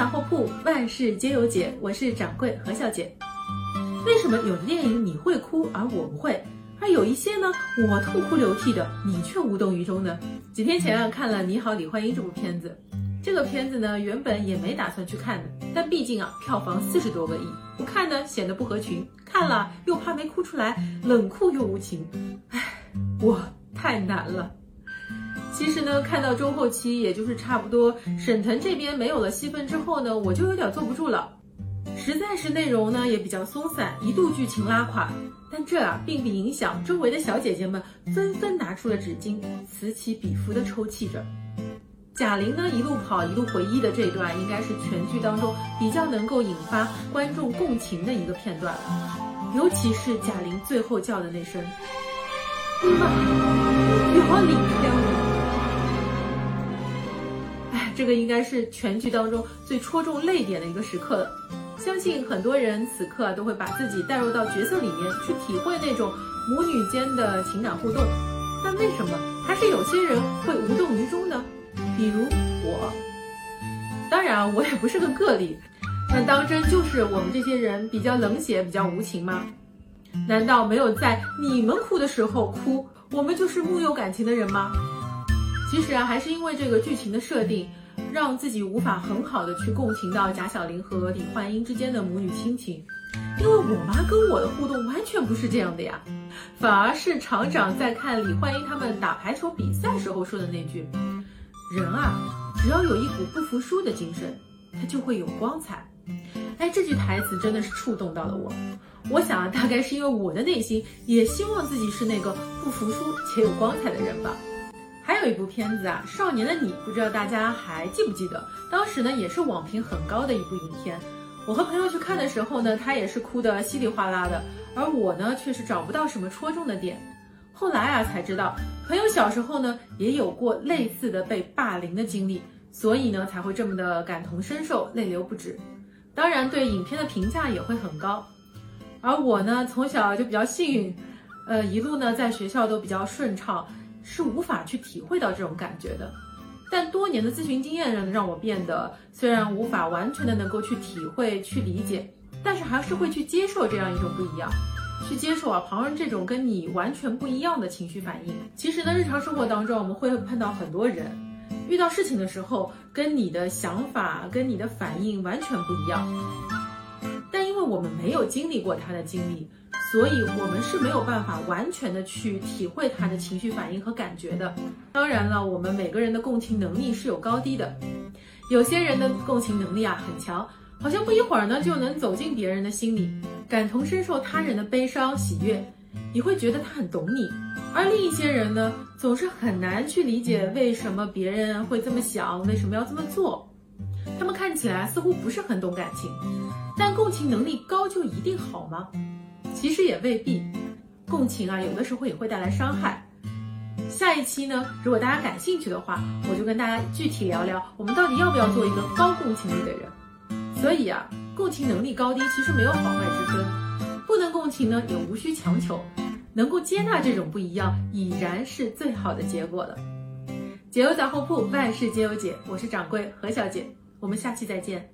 杂货铺，万事皆有解。我是掌柜何小姐。为什么有的电影你会哭，而我不会？而有一些呢，我痛哭流涕的，你却无动于衷呢？几天前啊，看了《你好，李焕英》这部片子。这个片子呢，原本也没打算去看的，但毕竟啊，票房四十多个亿，不看呢显得不合群，看了又怕没哭出来，冷酷又无情。唉，我太难了。其实呢，看到中后期，也就是差不多沈腾这边没有了戏份之后呢，我就有点坐不住了。实在是内容呢也比较松散，一度剧情拉垮。但这啊并不影响周围的小姐姐们纷纷拿出了纸巾，此起彼伏的抽泣着。贾玲呢一路跑一路回忆的这段，应该是全剧当中比较能够引发观众共情的一个片段了。尤其是贾玲最后叫的那声“妈，要离开我”。这个应该是全剧当中最戳中泪点的一个时刻了，相信很多人此刻都会把自己带入到角色里面去体会那种母女间的情感互动。但为什么还是有些人会无动于衷呢？比如我，当然我也不是个个例，那当真就是我们这些人比较冷血、比较无情吗？难道没有在你们哭的时候哭，我们就是木有感情的人吗？其实啊，还是因为这个剧情的设定。让自己无法很好的去共情到贾小玲和李焕英之间的母女亲情，因为我妈跟我的互动完全不是这样的呀，反而是厂长在看李焕英他们打排球比赛时候说的那句：“人啊，只要有一股不服输的精神，他就会有光彩。”哎，这句台词真的是触动到了我。我想啊，大概是因为我的内心也希望自己是那个不服输且有光彩的人吧。还有一部片子啊，《少年的你》，不知道大家还记不记得？当时呢，也是网评很高的一部影片。我和朋友去看的时候呢，他也是哭得稀里哗啦的，而我呢，却是找不到什么戳中的点。后来啊，才知道朋友小时候呢，也有过类似的被霸凌的经历，所以呢，才会这么的感同身受，泪流不止。当然，对影片的评价也会很高。而我呢，从小就比较幸运，呃，一路呢，在学校都比较顺畅。是无法去体会到这种感觉的，但多年的咨询经验让让我变得，虽然无法完全的能够去体会、去理解，但是还是会去接受这样一种不一样，去接受啊旁人这种跟你完全不一样的情绪反应。其实呢，日常生活当中我们会碰到很多人，遇到事情的时候，跟你的想法、跟你的反应完全不一样，但因为我们没有经历过他的经历。所以，我们是没有办法完全的去体会他的情绪反应和感觉的。当然了，我们每个人的共情能力是有高低的。有些人的共情能力啊很强，好像不一会儿呢就能走进别人的心里，感同身受他人的悲伤喜悦，你会觉得他很懂你。而另一些人呢，总是很难去理解为什么别人会这么想，为什么要这么做。他们看起来似乎不是很懂感情，但共情能力高就一定好吗？其实也未必，共情啊，有的时候也会带来伤害。下一期呢，如果大家感兴趣的话，我就跟大家具体聊聊，我们到底要不要做一个高共情力的人。所以啊，共情能力高低其实没有好坏之分，不能共情呢，也无需强求，能够接纳这种不一样，已然是最好的结果了。解忧杂货铺，万事皆有解，我是掌柜何小姐，我们下期再见。